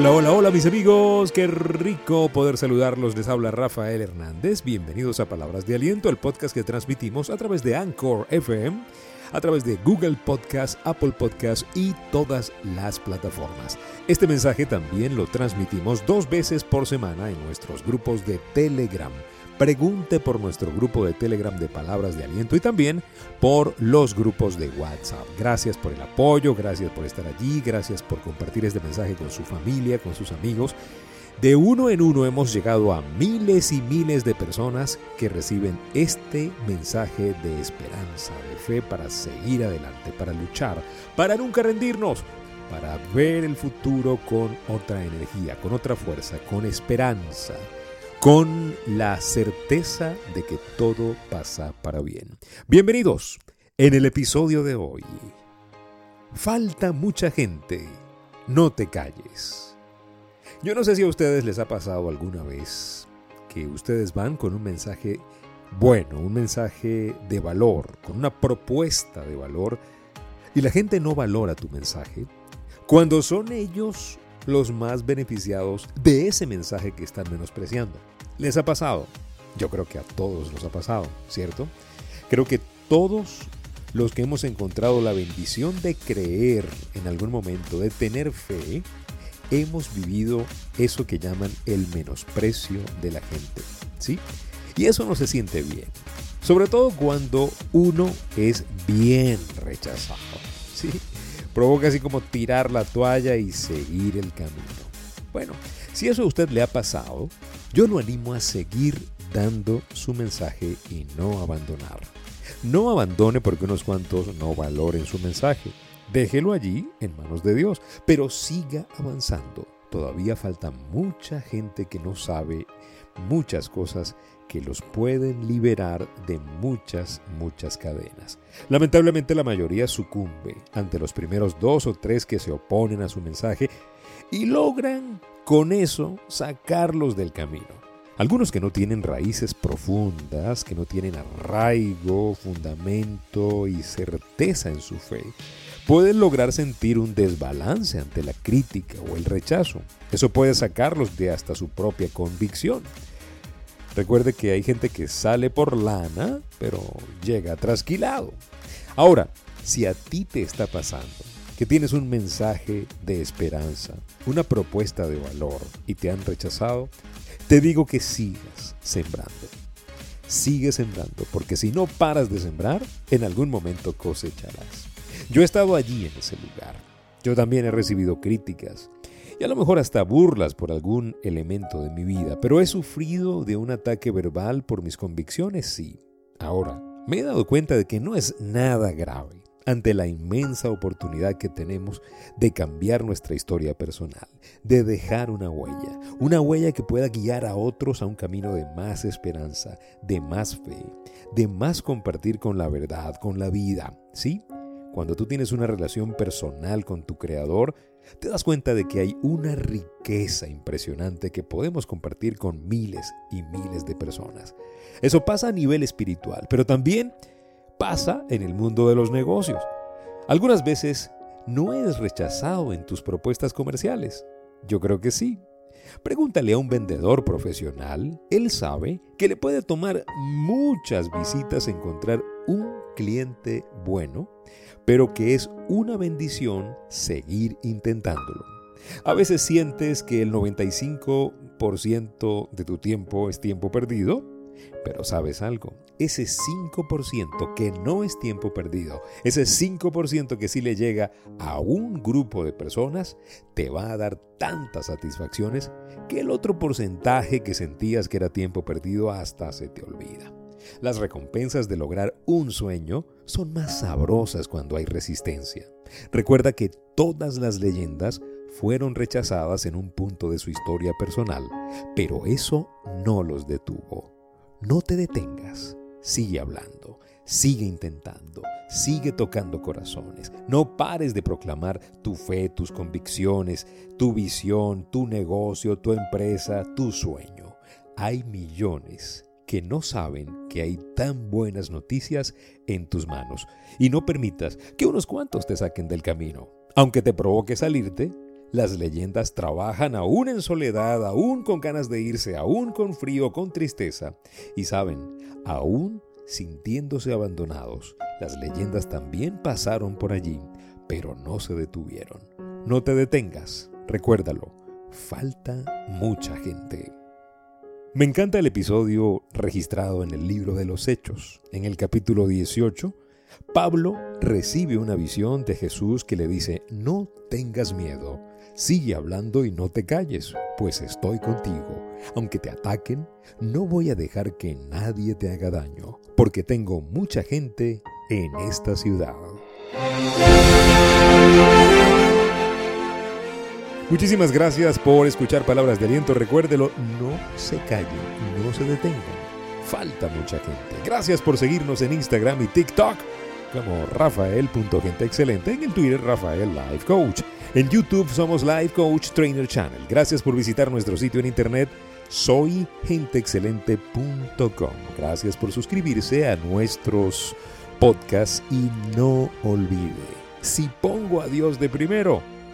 Hola, hola, hola mis amigos, qué rico poder saludarlos. Les habla Rafael Hernández. Bienvenidos a Palabras de Aliento, el podcast que transmitimos a través de Anchor FM, a través de Google Podcast, Apple Podcast y todas las plataformas. Este mensaje también lo transmitimos dos veces por semana en nuestros grupos de Telegram pregunte por nuestro grupo de Telegram de Palabras de Aliento y también por los grupos de WhatsApp. Gracias por el apoyo, gracias por estar allí, gracias por compartir este mensaje con su familia, con sus amigos. De uno en uno hemos llegado a miles y miles de personas que reciben este mensaje de esperanza, de fe para seguir adelante, para luchar, para nunca rendirnos, para ver el futuro con otra energía, con otra fuerza, con esperanza con la certeza de que todo pasa para bien. Bienvenidos en el episodio de hoy. Falta mucha gente, no te calles. Yo no sé si a ustedes les ha pasado alguna vez que ustedes van con un mensaje bueno, un mensaje de valor, con una propuesta de valor, y la gente no valora tu mensaje, cuando son ellos los más beneficiados de ese mensaje que están menospreciando. ¿Les ha pasado? Yo creo que a todos nos ha pasado, ¿cierto? Creo que todos los que hemos encontrado la bendición de creer en algún momento, de tener fe, hemos vivido eso que llaman el menosprecio de la gente, ¿sí? Y eso no se siente bien, sobre todo cuando uno es bien rechazado, ¿sí? Provoca así como tirar la toalla y seguir el camino. Bueno, si eso a usted le ha pasado, yo lo animo a seguir dando su mensaje y no abandonar. No abandone porque unos cuantos no valoren su mensaje. Déjelo allí en manos de Dios, pero siga avanzando. Todavía falta mucha gente que no sabe muchas cosas que los pueden liberar de muchas, muchas cadenas. Lamentablemente la mayoría sucumbe ante los primeros dos o tres que se oponen a su mensaje y logran con eso sacarlos del camino. Algunos que no tienen raíces profundas, que no tienen arraigo, fundamento y certeza en su fe, pueden lograr sentir un desbalance ante la crítica o el rechazo. Eso puede sacarlos de hasta su propia convicción. Recuerde que hay gente que sale por lana, pero llega trasquilado. Ahora, si a ti te está pasando que tienes un mensaje de esperanza, una propuesta de valor y te han rechazado, te digo que sigas sembrando. Sigue sembrando, porque si no paras de sembrar, en algún momento cosecharás. Yo he estado allí en ese lugar. Yo también he recibido críticas, y a lo mejor hasta burlas por algún elemento de mi vida, pero he sufrido de un ataque verbal por mis convicciones, sí. Ahora, me he dado cuenta de que no es nada grave ante la inmensa oportunidad que tenemos de cambiar nuestra historia personal, de dejar una huella, una huella que pueda guiar a otros a un camino de más esperanza, de más fe, de más compartir con la verdad, con la vida, ¿sí? Cuando tú tienes una relación personal con tu creador, te das cuenta de que hay una riqueza impresionante que podemos compartir con miles y miles de personas. Eso pasa a nivel espiritual, pero también pasa en el mundo de los negocios. Algunas veces no eres rechazado en tus propuestas comerciales. Yo creo que sí. Pregúntale a un vendedor profesional, él sabe que le puede tomar muchas visitas encontrar un cliente bueno pero que es una bendición seguir intentándolo. A veces sientes que el 95% de tu tiempo es tiempo perdido, pero sabes algo, ese 5% que no es tiempo perdido, ese 5% que sí le llega a un grupo de personas, te va a dar tantas satisfacciones que el otro porcentaje que sentías que era tiempo perdido hasta se te olvida. Las recompensas de lograr un sueño son más sabrosas cuando hay resistencia. Recuerda que todas las leyendas fueron rechazadas en un punto de su historia personal, pero eso no los detuvo. No te detengas, sigue hablando, sigue intentando, sigue tocando corazones. No pares de proclamar tu fe, tus convicciones, tu visión, tu negocio, tu empresa, tu sueño. Hay millones que no saben que hay tan buenas noticias en tus manos. Y no permitas que unos cuantos te saquen del camino. Aunque te provoque salirte, Las leyendas trabajan aún en soledad, aún con ganas de irse, aún con frío, con tristeza. Y saben, aún sintiéndose abandonados, las leyendas también pasaron por allí, pero no se detuvieron. No te detengas, recuérdalo, falta mucha gente. Me encanta el episodio registrado en el libro de los Hechos. En el capítulo 18, Pablo recibe una visión de Jesús que le dice, no tengas miedo, sigue hablando y no te calles, pues estoy contigo. Aunque te ataquen, no voy a dejar que nadie te haga daño, porque tengo mucha gente en esta ciudad. Muchísimas gracias por escuchar palabras de aliento. Recuérdelo, no se callen, no se detengan. Falta mucha gente. Gracias por seguirnos en Instagram y TikTok como rafael.genteexcelente, en el Twitter Rafael Life Coach. En YouTube somos Life Coach Trainer Channel. Gracias por visitar nuestro sitio en internet soygenteexcelente.com. Gracias por suscribirse a nuestros podcasts y no olvide, si pongo a Dios de primero,